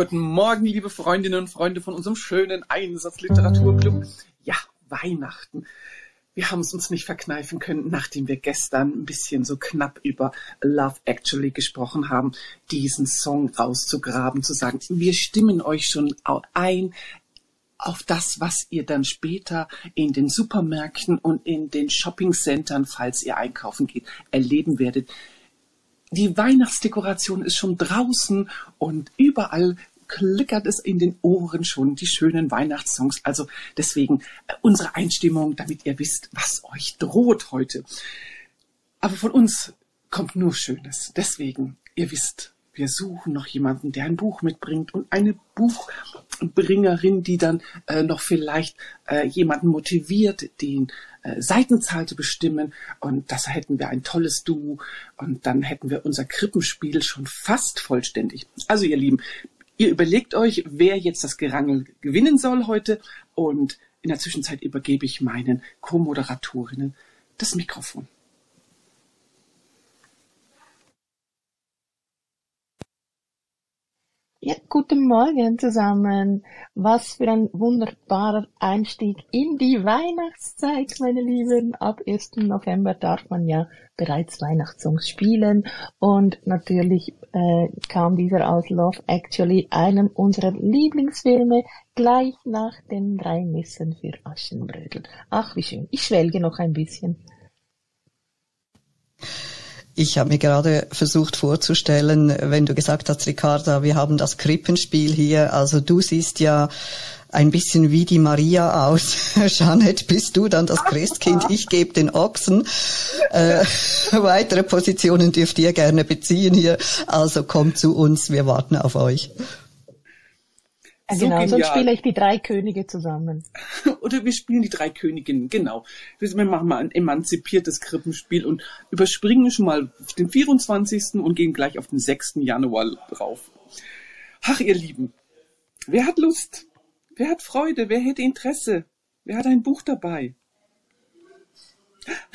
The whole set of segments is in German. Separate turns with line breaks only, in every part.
Guten Morgen, liebe Freundinnen und Freunde von unserem schönen Einsatzliteraturclub. Ja, Weihnachten. Wir haben es uns nicht verkneifen können, nachdem wir gestern ein bisschen so knapp über Love Actually gesprochen haben, diesen Song rauszugraben, zu sagen, wir stimmen euch schon ein auf das, was ihr dann später in den Supermärkten und in den Shoppingcentern, falls ihr einkaufen geht, erleben werdet die Weihnachtsdekoration ist schon draußen und überall klickert es in den Ohren schon die schönen Weihnachtssongs. Also deswegen äh, unsere Einstimmung, damit ihr wisst, was euch droht heute. Aber von uns kommt nur Schönes. Deswegen, ihr wisst, wir suchen noch jemanden, der ein Buch mitbringt und eine Buchbringerin, die dann äh, noch vielleicht äh, jemanden motiviert, den äh, Seitenzahl zu bestimmen. Und das hätten wir ein tolles Duo und dann hätten wir unser Krippenspiel schon fast vollständig. Also ihr Lieben, ihr überlegt euch, wer jetzt das Gerangel gewinnen soll heute und in der Zwischenzeit übergebe ich meinen Co-Moderatorinnen das Mikrofon.
Ja, guten Morgen zusammen. Was für ein wunderbarer Einstieg in die Weihnachtszeit, meine Lieben. Ab 1. November darf man ja bereits Weihnachtssongs spielen und natürlich äh, kam dieser aus Love Actually, einem unserer Lieblingsfilme, gleich nach den drei Messen für Aschenbrödel. Ach, wie schön. Ich schwelge noch ein bisschen.
Ich habe mir gerade versucht vorzustellen, wenn du gesagt hast, Ricarda, wir haben das Krippenspiel hier. Also du siehst ja ein bisschen wie die Maria aus. Jeanette, bist du dann das Christkind? Ich gebe den Ochsen. Äh, weitere Positionen dürft ihr gerne beziehen hier. Also kommt zu uns, wir warten auf euch.
So genau, genial. sonst spiele ich die drei Könige zusammen.
Oder wir spielen die drei Königinnen, genau. Wir machen mal ein emanzipiertes Krippenspiel und überspringen schon mal den 24. und gehen gleich auf den 6. Januar drauf. Ach, ihr Lieben, wer hat Lust? Wer hat Freude? Wer hätte Interesse? Wer hat ein Buch dabei?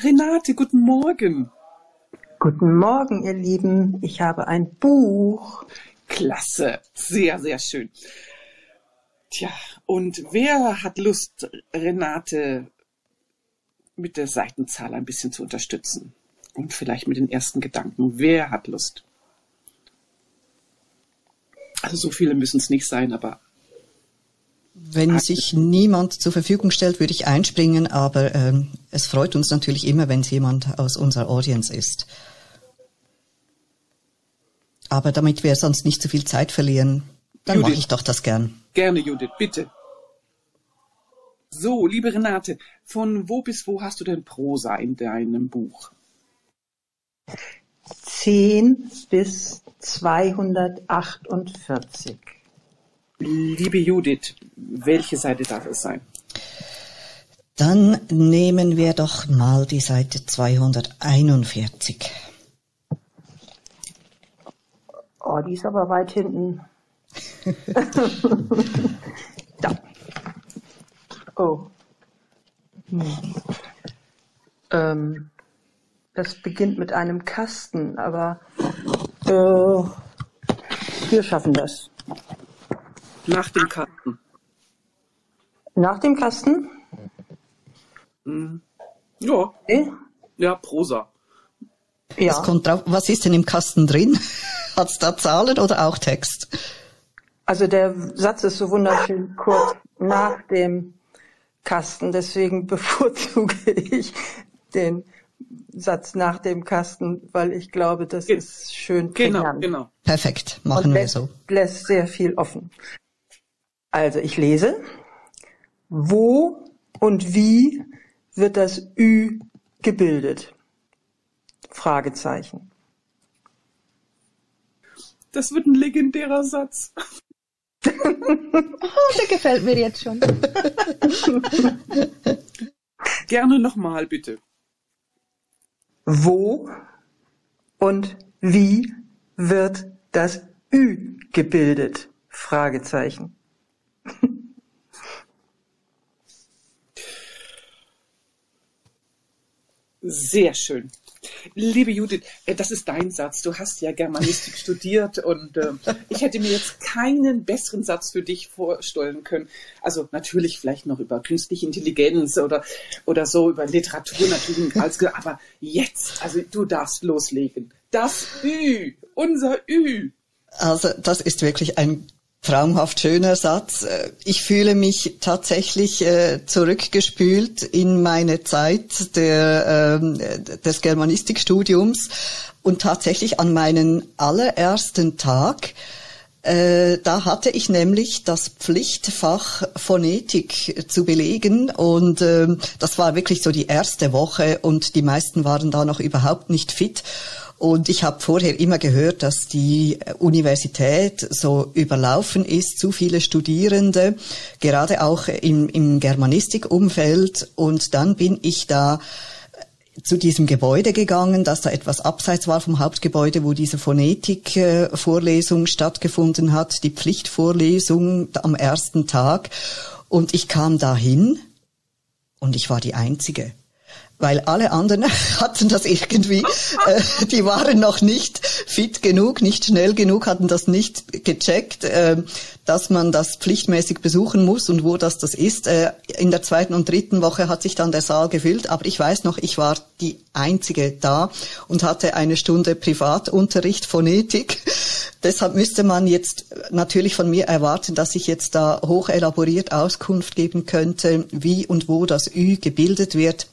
Renate, guten Morgen.
Guten Morgen, ihr Lieben. Ich habe ein Buch.
Klasse. Sehr, sehr schön. Tja, und wer hat Lust, Renate mit der Seitenzahl ein bisschen zu unterstützen? Und vielleicht mit den ersten Gedanken. Wer hat Lust? Also so viele müssen es nicht sein, aber.
Wenn sich niemand zur Verfügung stellt, würde ich einspringen, aber ähm, es freut uns natürlich immer, wenn es jemand aus unserer Audience ist. Aber damit wir sonst nicht zu viel Zeit verlieren, dann mache ich doch das gern.
Gerne, Judith, bitte. So, liebe Renate, von wo bis wo hast du denn Prosa in deinem Buch?
10 bis 248.
Liebe Judith, welche Seite darf es sein?
Dann nehmen wir doch mal die Seite 241.
Oh, die ist aber weit hinten. da. Oh. Hm. Ähm, das beginnt mit einem Kasten, aber äh, wir schaffen das.
Nach dem Kasten.
Nach dem Kasten?
Hm. Ja.
Okay.
Ja, Prosa.
Ja. Kommt drauf. Was ist denn im Kasten drin? Hat's da Zahlen oder auch Text?
Also der Satz ist so wunderschön kurz nach dem Kasten, deswegen bevorzuge ich den Satz nach dem Kasten, weil ich glaube, das Ge ist schön
Genau, prägnant. genau.
Perfekt, machen
Und
wir
lässt,
so.
lässt sehr viel offen. Also ich lese, wo und wie wird das Ü gebildet? Fragezeichen.
Das wird ein legendärer Satz
oh, der gefällt mir jetzt schon.
Gerne nochmal, bitte.
Wo und wie wird das Ü gebildet? Fragezeichen.
Sehr schön. Liebe Judith, äh, das ist dein Satz. Du hast ja Germanistik studiert und äh, ich hätte mir jetzt keinen besseren Satz für dich vorstellen können. Also natürlich vielleicht noch über künstliche Intelligenz oder, oder so, über Literatur natürlich, als, aber jetzt, also du darfst loslegen. Das Ü, unser Ü.
Also das ist wirklich ein traumhaft schöner Satz. Äh, ich fühle mich tatsächlich äh, zurückgespült in meine Zeit der, äh, des Germanistikstudiums und tatsächlich an meinen allerersten Tag. Äh, da hatte ich nämlich das Pflichtfach Phonetik zu belegen und äh, das war wirklich so die erste Woche und die meisten waren da noch überhaupt nicht fit. Und ich habe vorher immer gehört, dass die Universität so überlaufen ist, zu viele Studierende, gerade auch im, im Germanistikumfeld. Und dann bin ich da zu diesem Gebäude gegangen, das da etwas abseits war vom Hauptgebäude, wo diese Phonetik-Vorlesung stattgefunden hat, die Pflichtvorlesung am ersten Tag. Und ich kam dahin und ich war die Einzige. Weil alle anderen hatten das irgendwie, äh, die waren noch nicht fit genug, nicht schnell genug, hatten das nicht gecheckt, äh, dass man das pflichtmäßig besuchen muss und wo das das ist. Äh, in der zweiten und dritten Woche hat sich dann der Saal gefüllt, aber ich weiß noch, ich war die einzige da und hatte eine Stunde Privatunterricht Phonetik. Deshalb müsste man jetzt natürlich von mir erwarten, dass ich jetzt da hoch elaboriert Auskunft geben könnte, wie und wo das Ü gebildet wird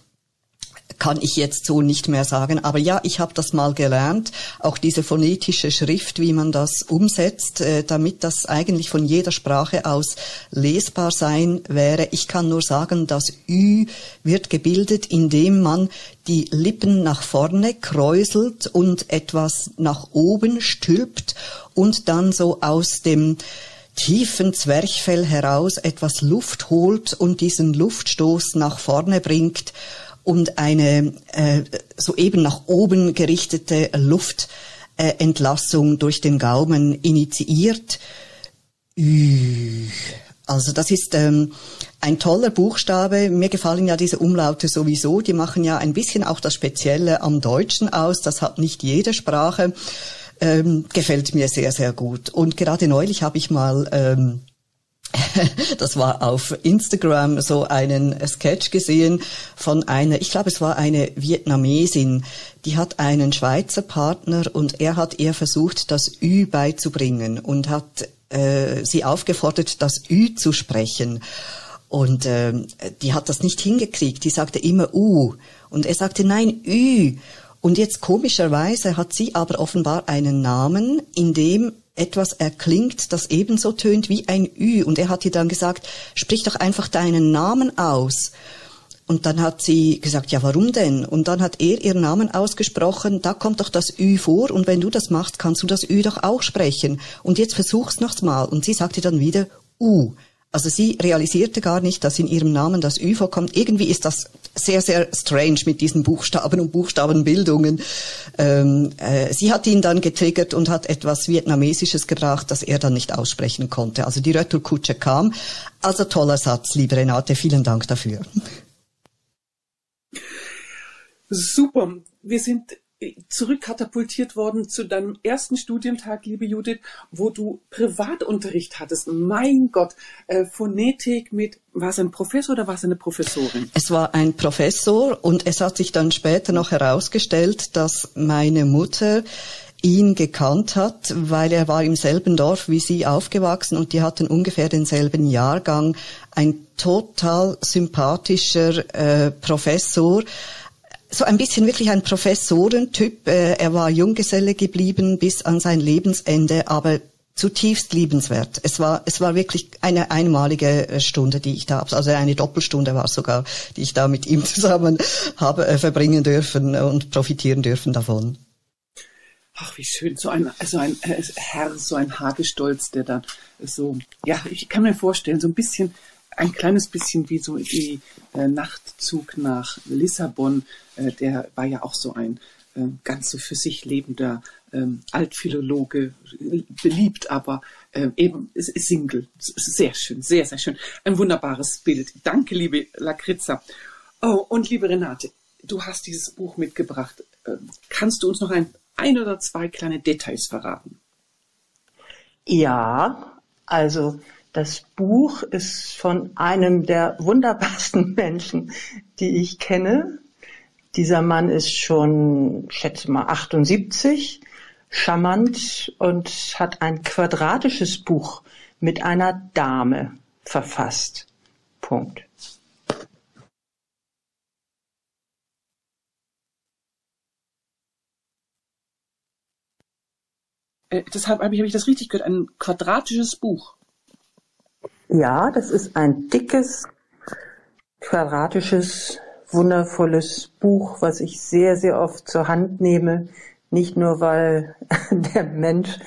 kann ich jetzt so nicht mehr sagen. Aber ja, ich habe das mal gelernt, auch diese phonetische Schrift, wie man das umsetzt, äh, damit das eigentlich von jeder Sprache aus lesbar sein wäre. Ich kann nur sagen, das Ü wird gebildet, indem man die Lippen nach vorne kräuselt und etwas nach oben stülpt und dann so aus dem tiefen Zwerchfell heraus etwas Luft holt und diesen Luftstoß nach vorne bringt und eine äh, soeben nach oben gerichtete Luftentlassung äh, durch den Gaumen initiiert. Ü. Also das ist ähm, ein toller Buchstabe. Mir gefallen ja diese Umlaute sowieso. Die machen ja ein bisschen auch das Spezielle am Deutschen aus. Das hat nicht jede Sprache. Ähm, gefällt mir sehr, sehr gut. Und gerade neulich habe ich mal ähm, das war auf Instagram so einen Sketch gesehen von einer, ich glaube es war eine Vietnamesin, die hat einen Schweizer Partner und er hat ihr versucht, das Ü beizubringen und hat äh, sie aufgefordert, das Ü zu sprechen. Und äh, die hat das nicht hingekriegt. Die sagte immer U. Und er sagte, nein, Ü. Und jetzt komischerweise hat sie aber offenbar einen Namen, in dem etwas erklingt, das ebenso tönt wie ein Ü. Und er hat ihr dann gesagt, sprich doch einfach deinen Namen aus. Und dann hat sie gesagt, ja, warum denn? Und dann hat er ihren Namen ausgesprochen, da kommt doch das Ü vor und wenn du das machst, kannst du das Ü doch auch sprechen. Und jetzt versuch's noch mal. Und sie sagte dann wieder U. Also sie realisierte gar nicht, dass in ihrem Namen das Ü vorkommt. Irgendwie ist das sehr, sehr strange mit diesen Buchstaben und Buchstabenbildungen. Ähm, äh, sie hat ihn dann getriggert und hat etwas Vietnamesisches gebracht, das er dann nicht aussprechen konnte. Also die Retourkutsche kam. Also toller Satz, liebe Renate, vielen Dank dafür.
Super. Wir sind zurückkatapultiert worden zu deinem ersten Studientag, liebe Judith, wo du Privatunterricht hattest. Mein Gott, äh, Phonetik mit, war es ein Professor oder war es eine Professorin?
Es war ein Professor und es hat sich dann später noch herausgestellt, dass meine Mutter ihn gekannt hat, weil er war im selben Dorf wie sie aufgewachsen und die hatten ungefähr denselben Jahrgang. Ein total sympathischer äh, Professor, so ein bisschen wirklich ein Professorentyp. Äh, er war Junggeselle geblieben bis an sein Lebensende, aber zutiefst liebenswert. Es war, es war wirklich eine einmalige äh, Stunde, die ich da, also eine Doppelstunde war sogar, die ich da mit ihm zusammen habe äh, verbringen dürfen und profitieren dürfen davon.
Ach, wie schön. So ein, so ein äh, Herr, so ein Hagestolz, der dann so, ja, ich kann mir vorstellen, so ein bisschen ein kleines bisschen wie so die äh, Nachtzug nach Lissabon, äh, der war ja auch so ein äh, ganz so für sich lebender ähm, Altphilologe, beliebt, aber äh, eben Single. Sehr schön, sehr, sehr schön. Ein wunderbares Bild. Danke, liebe Lakritza. Oh, und liebe Renate, du hast dieses Buch mitgebracht. Äh, kannst du uns noch ein, ein oder zwei kleine Details verraten?
Ja, also das Buch ist von einem der wunderbarsten Menschen, die ich kenne. Dieser Mann ist schon, schätze mal, 78, charmant und hat ein quadratisches Buch mit einer Dame verfasst. Punkt.
Äh, deshalb habe ich, ich das richtig gehört, ein quadratisches Buch.
Ja, das ist ein dickes, quadratisches, wundervolles Buch, was ich sehr, sehr oft zur Hand nehme. Nicht nur, weil der Mensch,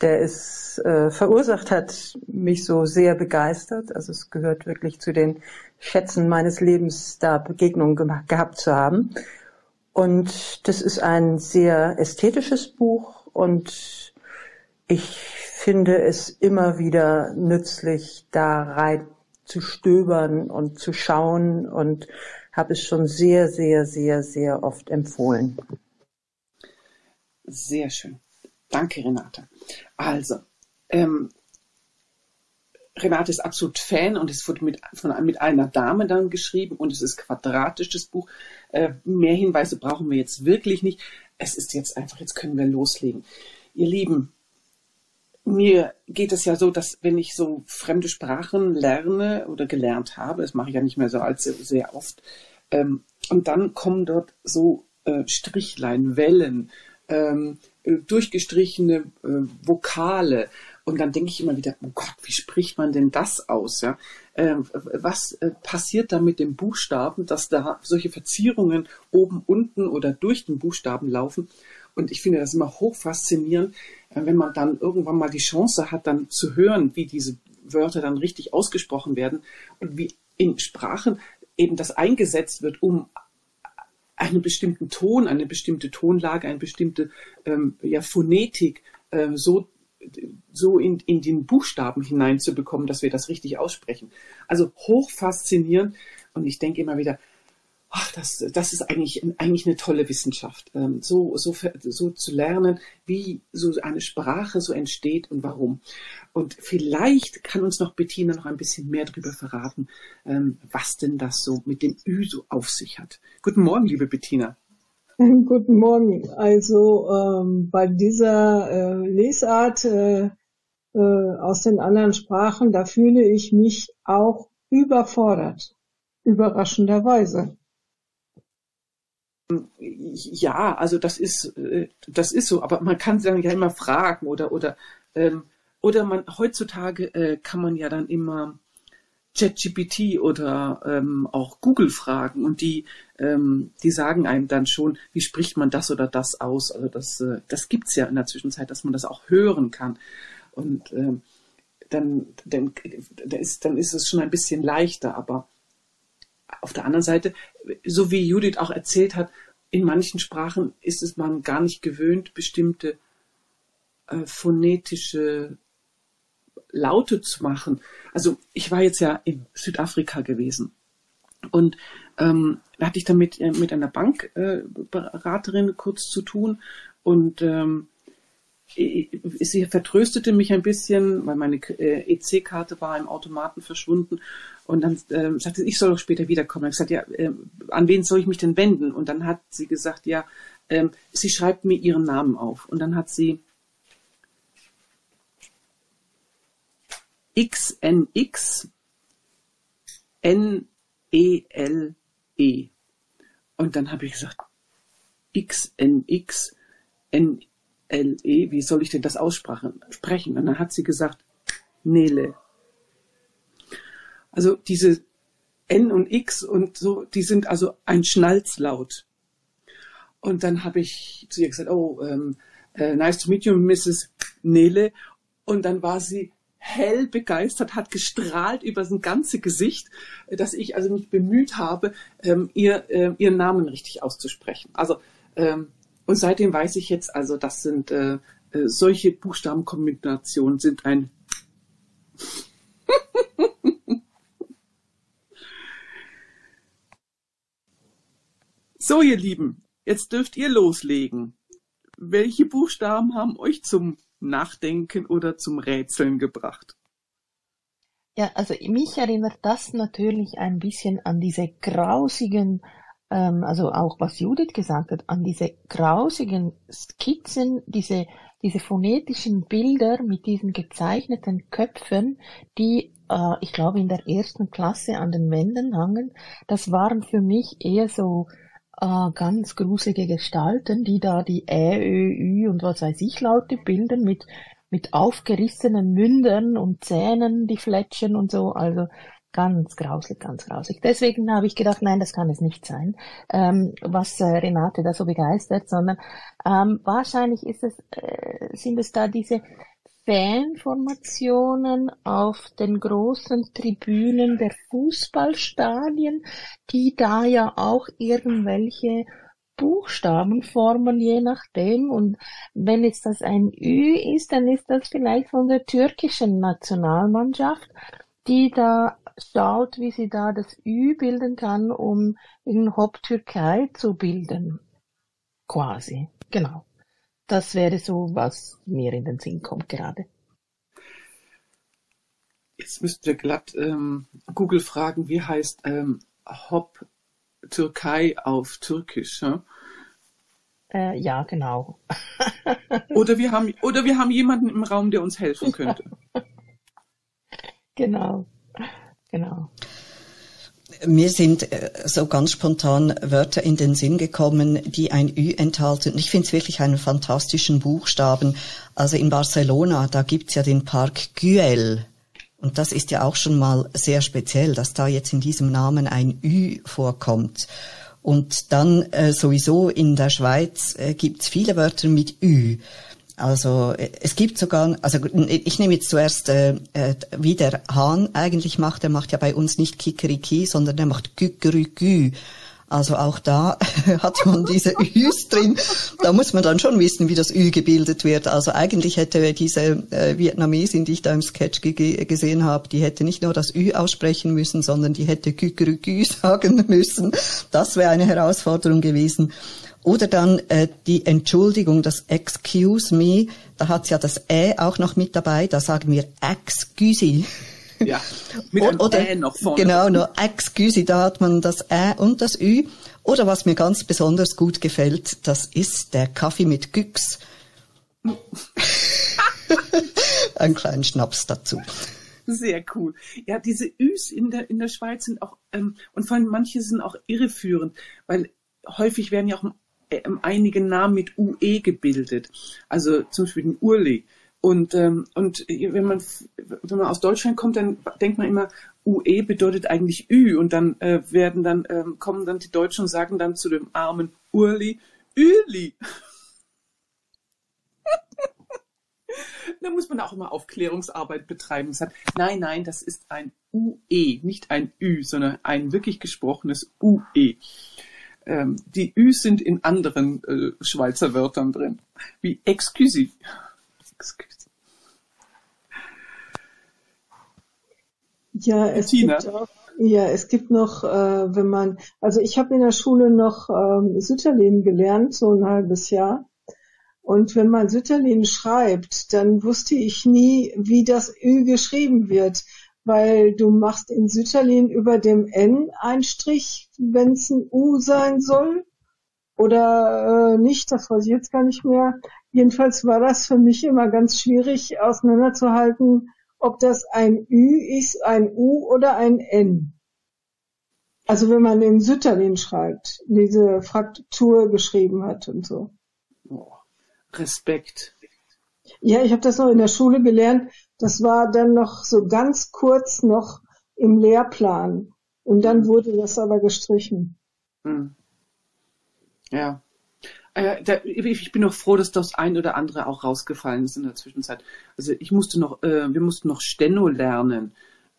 der es äh, verursacht hat, mich so sehr begeistert. Also es gehört wirklich zu den Schätzen meines Lebens, da Begegnungen gehabt zu haben. Und das ist ein sehr ästhetisches Buch und ich finde es immer wieder nützlich, da rein zu stöbern und zu schauen und habe es schon sehr, sehr, sehr, sehr oft empfohlen.
Sehr schön. Danke, Renate. Also, ähm, Renate ist absolut Fan und es wurde mit, von, mit einer Dame dann geschrieben und es ist quadratisch, das Buch. Äh, mehr Hinweise brauchen wir jetzt wirklich nicht. Es ist jetzt einfach, jetzt können wir loslegen. Ihr Lieben, mir geht es ja so, dass wenn ich so fremde Sprachen lerne oder gelernt habe, das mache ich ja nicht mehr so allzu sehr oft, ähm, und dann kommen dort so äh, Strichlein, Wellen, ähm, äh, durchgestrichene äh, Vokale. Und dann denke ich immer wieder, oh Gott, wie spricht man denn das aus? Ja? Ähm, was äh, passiert da mit dem Buchstaben, dass da solche Verzierungen oben, unten oder durch den Buchstaben laufen? Und ich finde das immer hochfaszinierend, wenn man dann irgendwann mal die Chance hat, dann zu hören, wie diese Wörter dann richtig ausgesprochen werden und wie in Sprachen eben das eingesetzt wird, um einen bestimmten Ton, eine bestimmte Tonlage, eine bestimmte ähm, ja, Phonetik äh, so, so in, in den Buchstaben hineinzubekommen, dass wir das richtig aussprechen. Also hoch faszinierend und ich denke immer wieder, ach, das, das ist eigentlich, eigentlich eine tolle Wissenschaft, ähm, so, so, so zu lernen, wie so eine Sprache so entsteht und warum. Und vielleicht kann uns noch Bettina noch ein bisschen mehr darüber verraten, ähm, was denn das so mit dem Ü so auf sich hat. Guten Morgen, liebe Bettina.
Guten Morgen. Also ähm, bei dieser äh, Lesart äh, äh, aus den anderen Sprachen, da fühle ich mich auch überfordert, überraschenderweise.
Ja, also das ist, äh, das ist so, aber man kann dann ja immer fragen oder, oder, ähm, oder man, heutzutage äh, kann man ja dann immer ChatGPT oder ähm, auch Google fragen und die, ähm, die sagen einem dann schon, wie spricht man das oder das aus. Also das, äh, das gibt's ja in der Zwischenzeit, dass man das auch hören kann. Und ähm, dann, dann, dann, ist, dann ist es schon ein bisschen leichter, aber auf der anderen Seite, so wie Judith auch erzählt hat, in manchen Sprachen ist es man gar nicht gewöhnt, bestimmte äh, phonetische Laute zu machen. Also ich war jetzt ja in Südafrika gewesen und ähm, da hatte ich dann mit, äh, mit einer Bankberaterin äh, kurz zu tun und ähm, sie vertröstete mich ein bisschen, weil meine äh, EC-Karte war im Automaten verschwunden. Und dann äh, sagte sie, ich soll doch später wiederkommen. Ich sagte, ja, äh, an wen soll ich mich denn wenden? Und dann hat sie gesagt, ja, äh, sie schreibt mir ihren Namen auf. Und dann hat sie XNX N-E-L-E. -E. Und dann habe ich gesagt, XNX N L-E, wie soll ich denn das aussprechen? Und dann hat sie gesagt, Nele. Also diese N und X und so, die sind also ein Schnalzlaut. Und dann habe ich zu ihr gesagt, oh, ähm, uh, nice to meet you, Mrs. Nele. Und dann war sie hell begeistert, hat gestrahlt über sein ganze Gesicht, dass ich also mich bemüht habe, ähm, ihr, äh, ihren Namen richtig auszusprechen. Also ähm, und seitdem weiß ich jetzt, also das sind äh, äh, solche Buchstabenkombinationen sind ein So, ihr Lieben, jetzt dürft ihr loslegen. Welche Buchstaben haben euch zum Nachdenken oder zum Rätseln gebracht?
Ja, also mich erinnert das natürlich ein bisschen an diese grausigen ähm, also auch was Judith gesagt hat, an diese grausigen Skizzen, diese, diese phonetischen Bilder mit diesen gezeichneten Köpfen, die äh, ich glaube in der ersten Klasse an den Wänden hangen, das waren für mich eher so äh, ganz gruselige Gestalten, die da die Ä, Ö, Ü und was weiß ich Laute bilden mit mit aufgerissenen Mündern und Zähnen, die fletschen und so. Also Ganz grausig, ganz grausig. Deswegen habe ich gedacht, nein, das kann es nicht sein, ähm, was äh, Renate da so begeistert, sondern ähm, wahrscheinlich ist es, äh, sind es da diese Fanformationen auf den großen Tribünen der Fußballstadien, die da ja auch irgendwelche Buchstaben formen, je nachdem. Und wenn jetzt das ein Ü ist, dann ist das vielleicht von der türkischen Nationalmannschaft, die da schaut, wie sie da das Ü bilden kann, um in Hop Türkei zu bilden. Quasi. Genau. Das wäre so, was mir in den Sinn kommt gerade.
Jetzt müsst ihr glatt ähm, Google fragen, wie heißt ähm, Hop Türkei auf Türkisch. Ja?
Äh, ja, genau.
Oder wir haben oder wir haben jemanden im Raum, der uns helfen könnte.
genau. Genau.
Mir sind äh, so ganz spontan Wörter in den Sinn gekommen, die ein Ü enthalten. Ich finde es wirklich einen fantastischen Buchstaben. Also in Barcelona, da gibt's ja den Park Güell. Und das ist ja auch schon mal sehr speziell, dass da jetzt in diesem Namen ein Ü vorkommt. Und dann äh, sowieso in der Schweiz äh, gibt's viele Wörter mit Ü. Also es gibt sogar, also ich nehme jetzt zuerst, äh, äh, wie der Hahn eigentlich macht, der macht ja bei uns nicht Kikeriki, sondern der macht Gügerügü. Also auch da hat man diese Üs drin. Da muss man dann schon wissen, wie das Ü gebildet wird. Also eigentlich hätte diese äh, Vietnamesin, die ich da im Sketch ge gesehen habe, die hätte nicht nur das Ü aussprechen müssen, sondern die hätte Gügerügü sagen müssen. Das wäre eine Herausforderung gewesen. Oder dann äh, die Entschuldigung, das Excuse me, da hat's ja das Ä auch noch mit dabei, da sagen wir Excuse.
Ja, mit einem
Oder,
Ä noch vorne.
Genau, nur Excuse, da hat man das Ä und das Ü. Oder was mir ganz besonders gut gefällt, das ist der Kaffee mit Güchs. Ein kleinen Schnaps dazu.
Sehr cool. Ja, diese Üs in der, in der Schweiz sind auch, ähm, und vor allem manche sind auch irreführend, weil häufig werden ja auch einige Namen mit UE gebildet. Also zum Beispiel den Urli. Und, ähm, und wenn man, wenn man aus Deutschland kommt, dann denkt man immer, UE bedeutet eigentlich Ü. Und dann äh, werden dann, ähm, kommen dann die Deutschen und sagen dann zu dem armen Urli, Üli. da muss man auch immer Aufklärungsarbeit betreiben. Hat, nein, nein, das ist ein UE, nicht ein Ü, sondern ein wirklich gesprochenes UE. Ähm, die Üs sind in anderen äh, Schweizer Wörtern drin, wie excuse. excuse.
Ja, es
Tina?
gibt auch, ja, es gibt noch, äh, wenn man, also ich habe in der Schule noch ähm, Sütterlin gelernt, so ein halbes Jahr. Und wenn man Sütterlin schreibt, dann wusste ich nie, wie das Ü geschrieben wird, weil du machst in Sütterlin über dem N einen Strich, wenn es ein U sein soll. Oder äh, nicht, das weiß ich jetzt gar nicht mehr. Jedenfalls war das für mich immer ganz schwierig auseinanderzuhalten, ob das ein Ü ist, ein U oder ein N. Also wenn man in Sütterlin schreibt, diese Fraktur geschrieben hat und so.
Oh, Respekt.
Ja, ich habe das noch in der Schule gelernt. Das war dann noch so ganz kurz noch im Lehrplan. Und dann wurde das aber gestrichen.
Hm. Ja. Da, ich bin noch froh, dass das ein oder andere auch rausgefallen ist in der Zwischenzeit. Also ich musste noch, äh, wir mussten noch Steno lernen.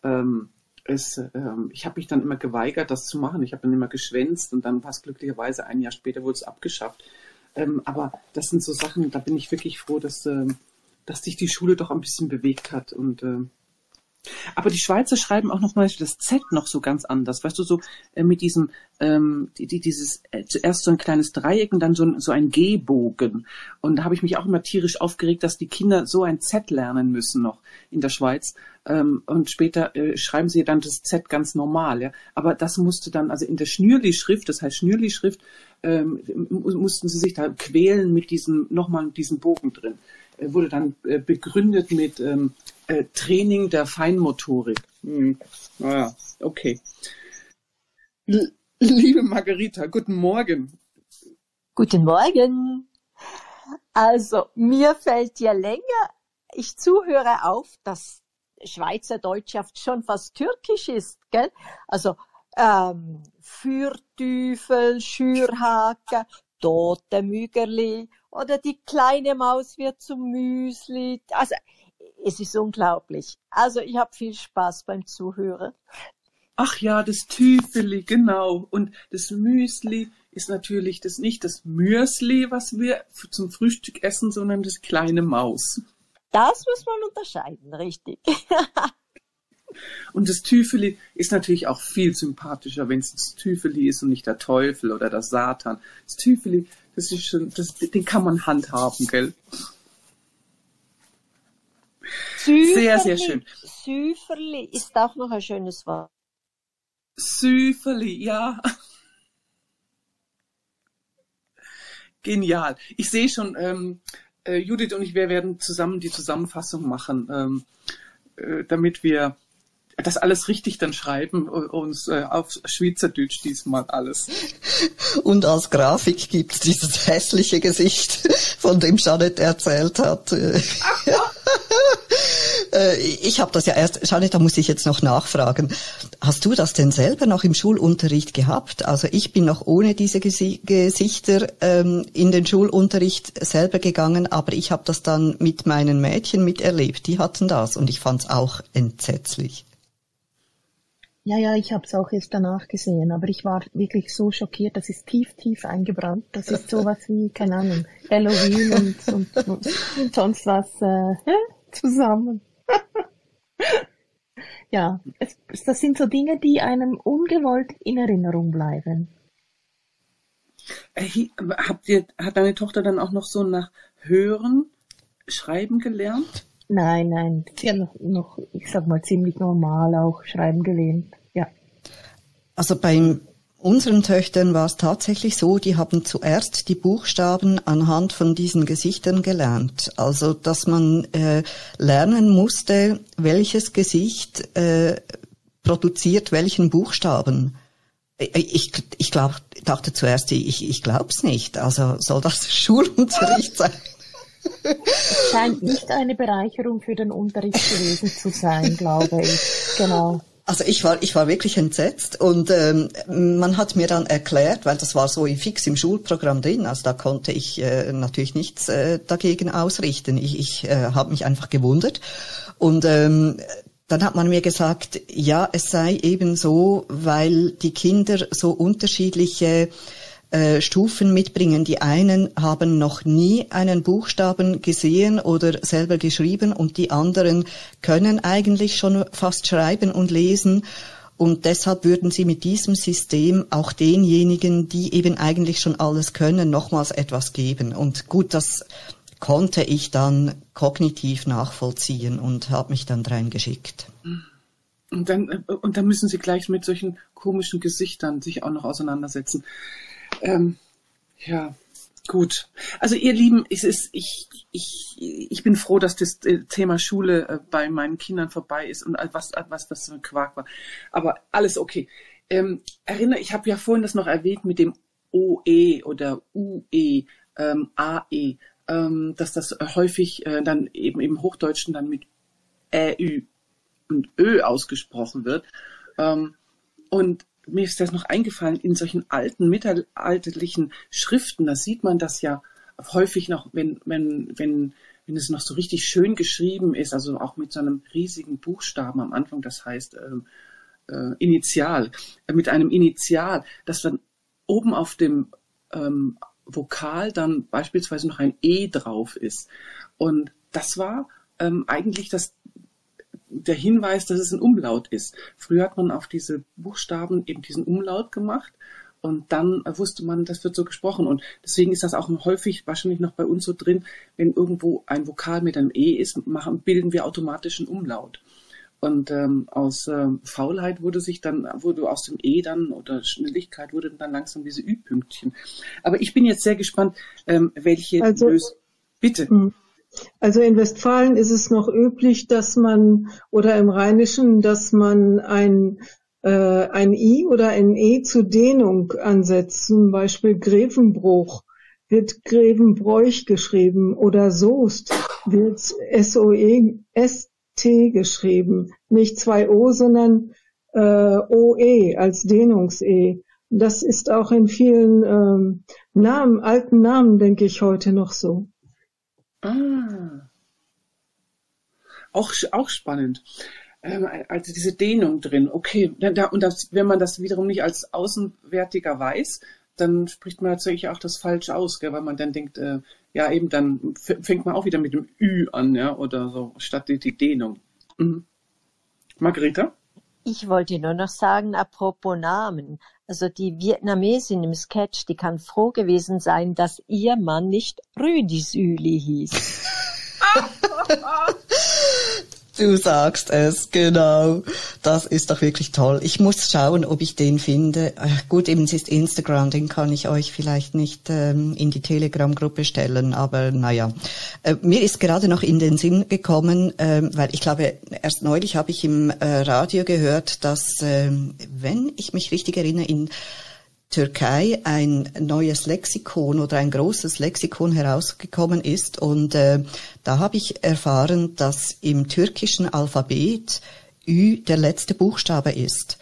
Ähm, es, ähm, ich habe mich dann immer geweigert, das zu machen. Ich habe dann immer geschwänzt und dann war es glücklicherweise ein Jahr später wurde es abgeschafft. Ähm, aber das sind so Sachen, da bin ich wirklich froh, dass, ähm, dass sich die Schule doch ein bisschen bewegt hat und ähm, aber die Schweizer schreiben auch noch mal das Z noch so ganz anders. Weißt du, so äh, mit diesem, ähm, die, die, dieses, äh, zuerst so ein kleines Dreieck und dann so ein, so ein G-Bogen. Und da habe ich mich auch immer tierisch aufgeregt, dass die Kinder so ein Z lernen müssen noch in der Schweiz. Ähm, und später äh, schreiben sie dann das Z ganz normal. Ja? Aber das musste dann, also in der Schnürli-Schrift, das heißt Schnürli-Schrift, ähm, mussten sie sich da quälen mit diesem, nochmal diesem Bogen drin. Äh, wurde dann äh, begründet mit ähm, äh, Training der Feinmotorik. Hm. Naja, okay. L liebe Margarita, guten Morgen.
Guten Morgen. Also, mir fällt ja länger ich zuhöre auf, dass Schweizerdeutschaft schon fast türkisch ist, gell? Also, ähm, Fürtüfel, Schürhake, tote Mügerli oder die kleine Maus wird zum Müsli. Also, es ist unglaublich. Also, ich habe viel Spaß beim Zuhören.
Ach ja, das Tüfeli, genau. Und das Müsli ist natürlich das nicht das Mürsli, was wir zum Frühstück essen, sondern das kleine Maus.
Das muss man unterscheiden, richtig.
Und das Tüfeli ist natürlich auch viel sympathischer, wenn es das Tüfeli ist und nicht der Teufel oder der Satan. Das Tüfeli, das ist schon, das, den kann man handhaben, gell? Sehr, sehr schön.
Süferli ist auch noch ein schönes Wort.
Süferli, ja. Genial. Ich sehe schon, ähm, äh, Judith und ich, wir werden zusammen die Zusammenfassung machen, ähm, äh, damit wir das alles richtig dann schreiben, uns äh, auf Schweizerdeutsch diesmal alles.
Und als Grafik gibt's dieses hässliche Gesicht, von dem Janet erzählt hat. Äh, ich habe das ja erst, Janet, da muss ich jetzt noch nachfragen. Hast du das denn selber noch im Schulunterricht gehabt? Also ich bin noch ohne diese Gesi Gesichter ähm, in den Schulunterricht selber gegangen, aber ich habe das dann mit meinen Mädchen miterlebt. Die hatten das und ich fand's auch entsetzlich.
Ja, ja, ich habe es auch erst danach gesehen, aber ich war wirklich so schockiert. Das ist tief, tief eingebrannt. Das ist sowas wie, keine Ahnung, Halloween und, und, und sonst was äh, zusammen. ja, es, das sind so Dinge, die einem ungewollt in Erinnerung bleiben.
Habt ihr, hat deine Tochter dann auch noch so nach Hören, Schreiben gelernt?
Nein, nein, hat noch, noch, ich sag mal, ziemlich normal auch Schreiben gelernt, ja.
Also beim unseren Töchtern war es tatsächlich so, die haben zuerst die Buchstaben anhand von diesen Gesichtern gelernt. Also, dass man äh, lernen musste, welches Gesicht äh, produziert welchen Buchstaben. Ich, ich glaub, dachte zuerst, ich, ich glaub's nicht. Also soll das Schulunterricht sein?
Es scheint nicht eine Bereicherung für den Unterricht gewesen zu sein, glaube ich. Genau.
Also ich war, ich war wirklich entsetzt und ähm, man hat mir dann erklärt, weil das war so fix im Schulprogramm drin, also da konnte ich äh, natürlich nichts äh, dagegen ausrichten. Ich, ich äh, habe mich einfach gewundert und ähm, dann hat man mir gesagt, ja, es sei eben so, weil die Kinder so unterschiedliche äh, Stufen mitbringen. Die einen haben noch nie einen Buchstaben gesehen oder selber geschrieben und die anderen können eigentlich schon fast schreiben und lesen. Und deshalb würden sie mit diesem System auch denjenigen, die eben eigentlich schon alles können, nochmals etwas geben. Und gut, das konnte ich dann kognitiv nachvollziehen und habe mich dann reingeschickt.
Und dann, äh, und dann müssen sie gleich mit solchen komischen Gesichtern sich auch noch auseinandersetzen. Ähm, ja, gut. Also ihr Lieben, es ist, ich, ich, ich bin froh, dass das äh, Thema Schule äh, bei meinen Kindern vorbei ist und was, was das für ein Quark war. Aber alles okay. Ähm, erinnere, ich habe ja vorhin das noch erwähnt mit dem OE oder UE, ähm, AE, ähm, dass das häufig äh, dann eben im Hochdeutschen dann mit ÄÜ und Ö ausgesprochen wird. Ähm, und mir ist das noch eingefallen, in solchen alten, mittelalterlichen Schriften, da sieht man das ja häufig noch, wenn, wenn, wenn, wenn es noch so richtig schön geschrieben ist, also auch mit so einem riesigen Buchstaben am Anfang, das heißt äh, äh, Initial, äh, mit einem Initial, dass dann oben auf dem ähm, Vokal dann beispielsweise noch ein E drauf ist. Und das war ähm, eigentlich das der Hinweis, dass es ein Umlaut ist. Früher hat man auf diese Buchstaben eben diesen Umlaut gemacht und dann wusste man, das wird so gesprochen. Und deswegen ist das auch häufig wahrscheinlich noch bei uns so drin, wenn irgendwo ein Vokal mit einem E ist, machen, bilden wir automatisch einen Umlaut. Und ähm, aus ähm, Faulheit wurde sich dann, wurde aus dem E dann oder Schnelligkeit wurde dann langsam diese Ü-Pünktchen. Aber ich bin jetzt sehr gespannt, ähm, welche
also,
Lös Bitte.
Mh. Also in Westfalen ist es noch üblich, dass man oder im Rheinischen, dass man ein äh, ein I oder ein E zur Dehnung ansetzt. Zum Beispiel Grevenbruch wird Grevenbräuch geschrieben oder Soest wird S-O-E-S-T geschrieben. Nicht zwei O, sondern äh, O-E als Dehnungs-E. Das ist auch in vielen ähm, Namen, alten Namen, denke ich, heute noch so.
Ah. Auch, auch spannend. Ähm, also diese Dehnung drin. Okay, und das, wenn man das wiederum nicht als Außenwärtiger weiß, dann spricht man natürlich auch das falsch aus, gell, weil man dann denkt, äh, ja eben, dann fängt man auch wieder mit dem Ü an, ja, oder so, statt die, die Dehnung. Mhm. Margareta?
Ich wollte nur noch sagen, apropos Namen. Also die Vietnamesin im Sketch, die kann froh gewesen sein, dass ihr Mann nicht Rüdi Süli hieß.
Du sagst es, genau. Das ist doch wirklich toll. Ich muss schauen, ob ich den finde. Äh, gut, eben es ist Instagram, den kann ich euch vielleicht nicht ähm, in die Telegram-Gruppe stellen, aber naja. Äh, mir ist gerade noch in den Sinn gekommen, äh, weil ich glaube, erst neulich habe ich im äh, Radio gehört, dass, äh, wenn ich mich richtig erinnere, in Türkei ein neues Lexikon oder ein großes Lexikon herausgekommen ist. Und äh, da habe ich erfahren, dass im türkischen Alphabet Ü der letzte Buchstabe ist.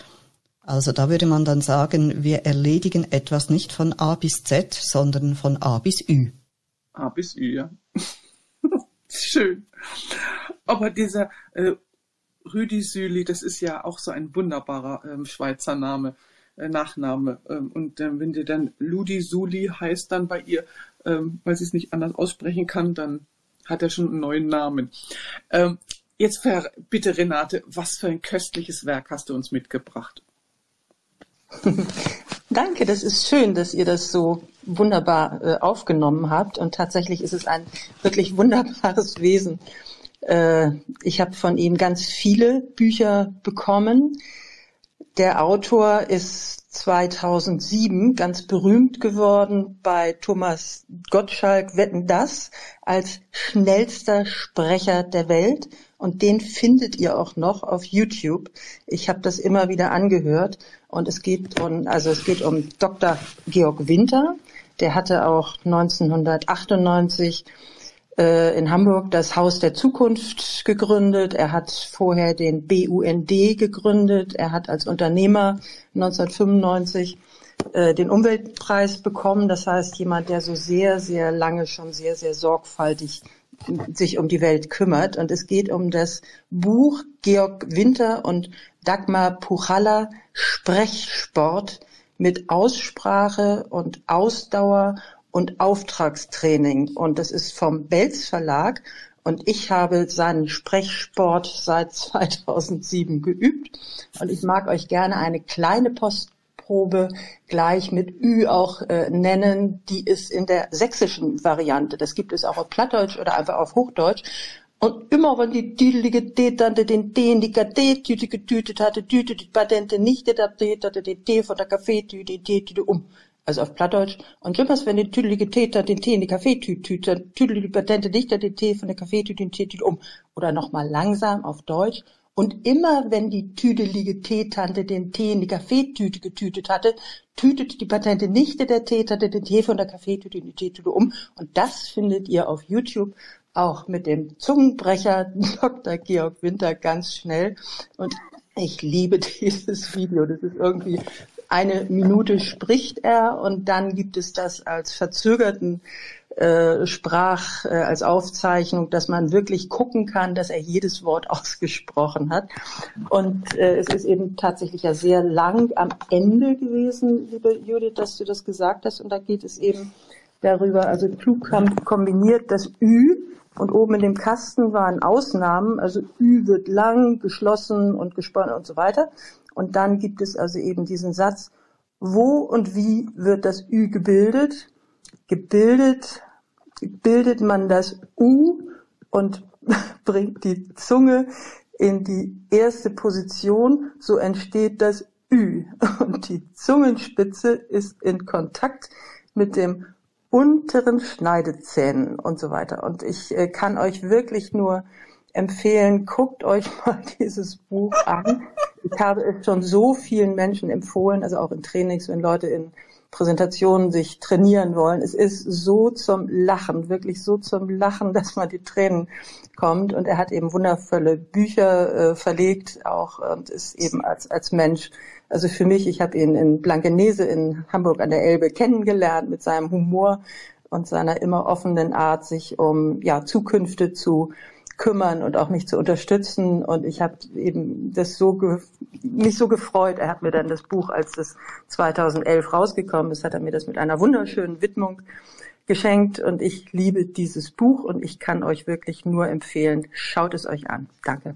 Also da würde man dann sagen, wir erledigen etwas nicht von A bis Z, sondern von A bis Ü.
A bis Ü, ja. Schön. Aber dieser äh, Rüdi Süli, das ist ja auch so ein wunderbarer ähm, Schweizer Name Nachname. Ähm, und äh, wenn der dann Ludi Suli heißt dann bei ihr, ähm, weil sie es nicht anders aussprechen kann, dann hat er schon einen neuen Namen. Ähm, jetzt bitte Renate, was für ein köstliches Werk hast du uns mitgebracht?
Danke, das ist schön, dass ihr das so wunderbar äh, aufgenommen habt. Und tatsächlich ist es ein wirklich wunderbares Wesen. Äh, ich habe von ihm ganz viele Bücher bekommen. Der Autor ist 2007 ganz berühmt geworden bei Thomas Gottschalk Wetten das als schnellster Sprecher der Welt und den findet ihr auch noch auf YouTube. Ich habe das immer wieder angehört und es geht um also es geht um Dr. Georg Winter, der hatte auch 1998 äh, in Hamburg das Haus der Zukunft gegründet. Er hat vorher den BUND gegründet. Er hat als Unternehmer 1995 äh, den Umweltpreis bekommen. Das heißt, jemand, der so sehr, sehr lange schon sehr, sehr sorgfältig sich um die Welt kümmert. Und es geht um das Buch Georg Winter und Dagmar Puchalla Sprechsport mit Aussprache und Ausdauer und Auftragstraining. Und das ist vom Belz Verlag. Und ich habe seinen Sprechsport seit 2007 geübt. Und ich mag euch gerne eine kleine Postprobe gleich mit Ü auch äh, nennen. Die ist in der sächsischen Variante. Das gibt es auch auf Plattdeutsch oder einfach auf Hochdeutsch. Und immer wenn die tüdelige T-Tante den T in die KT-Tüte getütet hatte, tütet die Patente nicht, der T hatte den T von der Kaffeetüte, die T-Tüte um also auf Plattdeutsch. Und immer wenn die tüdelige Täter den Tee in die Kaffeetüte die patente Dichter den Tee von der Kaffeetüte in den Teetüte um. Oder nochmal langsam auf Deutsch. Und immer wenn die tüdelige Teetante den Tee in die Kaffeetüte getütet hatte, tütet die patente Nichte der Teetante den Tee von der Kaffeetüte in die Teetüte um. Und das findet ihr auf YouTube auch mit dem Zungenbrecher Dr. Georg Winter ganz schnell. Und ich liebe dieses Video. Das ist irgendwie eine Minute spricht er und dann gibt es das als verzögerten äh, Sprach, äh, als Aufzeichnung, dass man wirklich gucken kann, dass er jedes Wort ausgesprochen hat. Und äh, es ist eben tatsächlich ja sehr lang am Ende gewesen, liebe Judith, dass du das gesagt hast. Und da geht es eben darüber, also klug kombiniert das Ü und oben in dem Kasten waren Ausnahmen, also Ü wird lang, geschlossen und gesponnen und so weiter. Und dann gibt es also eben diesen Satz, wo und wie wird das Ü gebildet? Gebildet, bildet man das U und bringt die Zunge in die erste Position, so entsteht das Ü. Und die Zungenspitze ist in Kontakt mit dem unteren Schneidezähnen und so weiter. Und ich äh, kann euch wirklich nur empfehlen, guckt euch mal dieses Buch an. Ich habe es schon so vielen Menschen empfohlen, also auch in Trainings, wenn Leute in Präsentationen sich trainieren wollen. Es ist so zum Lachen, wirklich so zum Lachen, dass man die Tränen kommt. Und er hat eben wundervolle Bücher äh, verlegt, auch und ist eben als als Mensch. Also für mich, ich habe ihn in Blankenese in Hamburg an der Elbe kennengelernt mit seinem Humor und seiner immer offenen Art, sich um ja Zukünfte zu kümmern und auch mich zu unterstützen. Und ich habe eben das so mich so gefreut. Er hat mir dann das Buch, als es 2011 rausgekommen ist, hat er mir das mit einer wunderschönen Widmung geschenkt. Und ich liebe dieses Buch und ich kann euch wirklich nur empfehlen, schaut es euch an. Danke.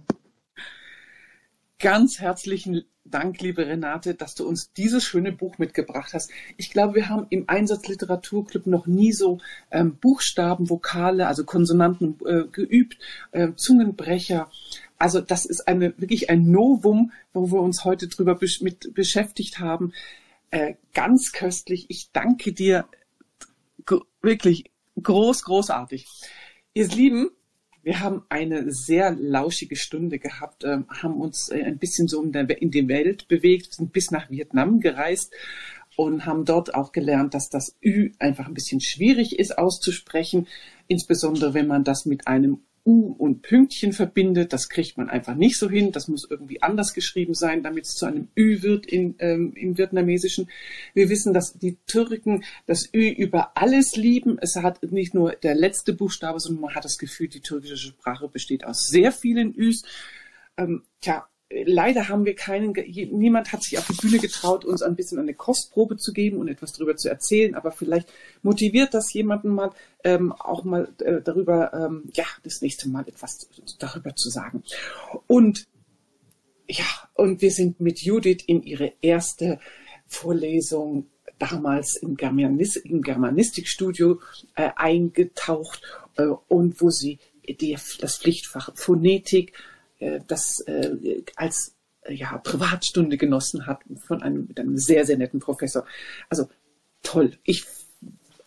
Ganz herzlichen Dank, liebe Renate, dass du uns dieses schöne Buch mitgebracht hast. Ich glaube, wir haben im Einsatzliteraturclub noch nie so ähm, Buchstaben, Vokale, also Konsonanten äh, geübt, äh, Zungenbrecher. Also das ist eine wirklich ein Novum, wo wir uns heute drüber besch mit beschäftigt haben. Äh, ganz köstlich. Ich danke dir wirklich groß, großartig. Ihr Lieben, wir haben eine sehr lauschige Stunde gehabt, äh, haben uns äh, ein bisschen so in, der, in die Welt bewegt, sind bis nach Vietnam gereist und haben dort auch gelernt, dass das Ü einfach ein bisschen schwierig ist auszusprechen, insbesondere wenn man das mit einem U und Pünktchen verbindet. Das kriegt man einfach nicht so hin. Das muss irgendwie anders geschrieben sein, damit es zu einem Ü wird in, ähm, im Vietnamesischen. Wir wissen, dass die Türken das Ü über alles lieben. Es hat nicht nur der letzte Buchstabe, sondern man hat das Gefühl, die türkische Sprache besteht aus sehr vielen Üs. Ähm, tja, leider haben wir keinen, niemand hat sich auf die Bühne getraut, uns ein bisschen eine Kostprobe zu geben und etwas darüber zu erzählen, aber vielleicht motiviert das jemanden mal, ähm, auch mal äh, darüber, ähm, ja, das nächste Mal etwas darüber zu sagen. Und ja, und wir sind mit Judith in ihre erste Vorlesung damals im, Germanis im Germanistikstudio äh, eingetaucht äh, und wo sie die, das Pflichtfach Phonetik das äh, als äh, ja, Privatstunde genossen hat von einem, mit einem sehr, sehr netten Professor. Also toll. Ich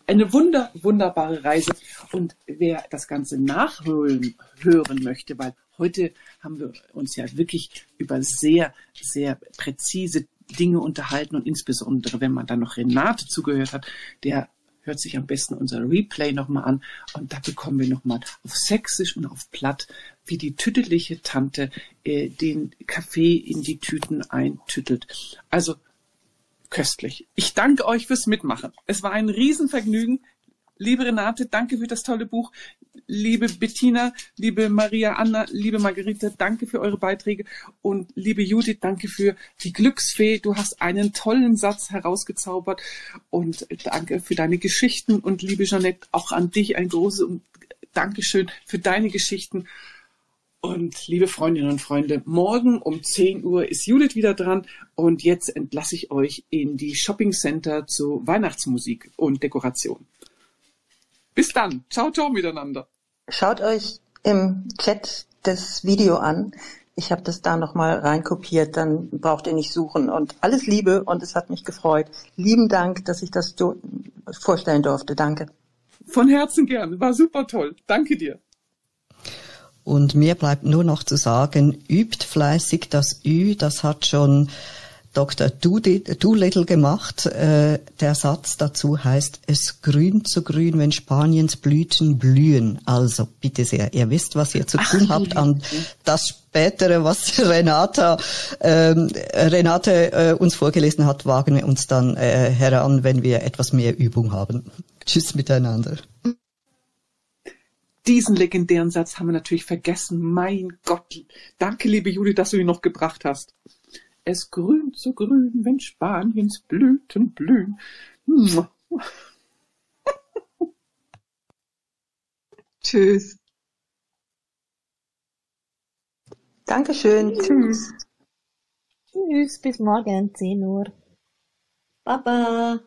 eine wunder, wunderbare Reise. Und wer das Ganze nachhören hören möchte, weil heute haben wir uns ja wirklich über sehr, sehr präzise Dinge unterhalten und insbesondere, wenn man dann noch Renate zugehört hat, der hört sich am besten unser Replay nochmal an und da bekommen wir nochmal auf Sächsisch und auf Platt, wie die tüdeliche Tante äh, den Kaffee in die Tüten eintüttelt. Also köstlich. Ich danke euch fürs Mitmachen. Es war ein Riesenvergnügen. Liebe Renate, danke für das tolle Buch. Liebe Bettina, liebe Maria Anna, liebe Margarete, danke für eure Beiträge. Und liebe Judith, danke für die Glücksfee. Du hast einen tollen Satz herausgezaubert. Und danke für deine Geschichten. Und liebe Jeanette, auch an dich ein großes Dankeschön für deine Geschichten. Und liebe Freundinnen und Freunde, morgen um 10 Uhr ist Judith wieder dran und jetzt entlasse ich euch in die Shopping Center zu Weihnachtsmusik und Dekoration. Bis dann. Ciao, ciao miteinander.
Schaut euch im Chat das Video an. Ich habe das da nochmal reinkopiert, dann braucht ihr nicht suchen. Und alles Liebe und es hat mich gefreut. Lieben Dank, dass ich das vorstellen durfte. Danke.
Von Herzen gern. War super toll. Danke dir.
Und mir bleibt nur noch zu sagen, übt fleißig das Ü, das hat schon Dr. Doolittle gemacht. Äh, der Satz dazu heißt, es grünt so grün, wenn Spaniens Blüten blühen. Also bitte sehr, ihr wisst, was ihr zu tun Ach, habt. An das spätere, was Renata, ähm, Renate äh, uns vorgelesen hat, wagen wir uns dann äh, heran, wenn wir etwas mehr Übung haben. Tschüss miteinander.
Diesen legendären Satz haben wir natürlich vergessen. Mein Gott. Danke, liebe Juli, dass du ihn noch gebracht hast. Es grünt so grün, wenn Spaniens Blüten blühen.
Tschüss.
Dankeschön. Tschüss.
Tschüss, bis morgen, 10 Uhr.
Baba.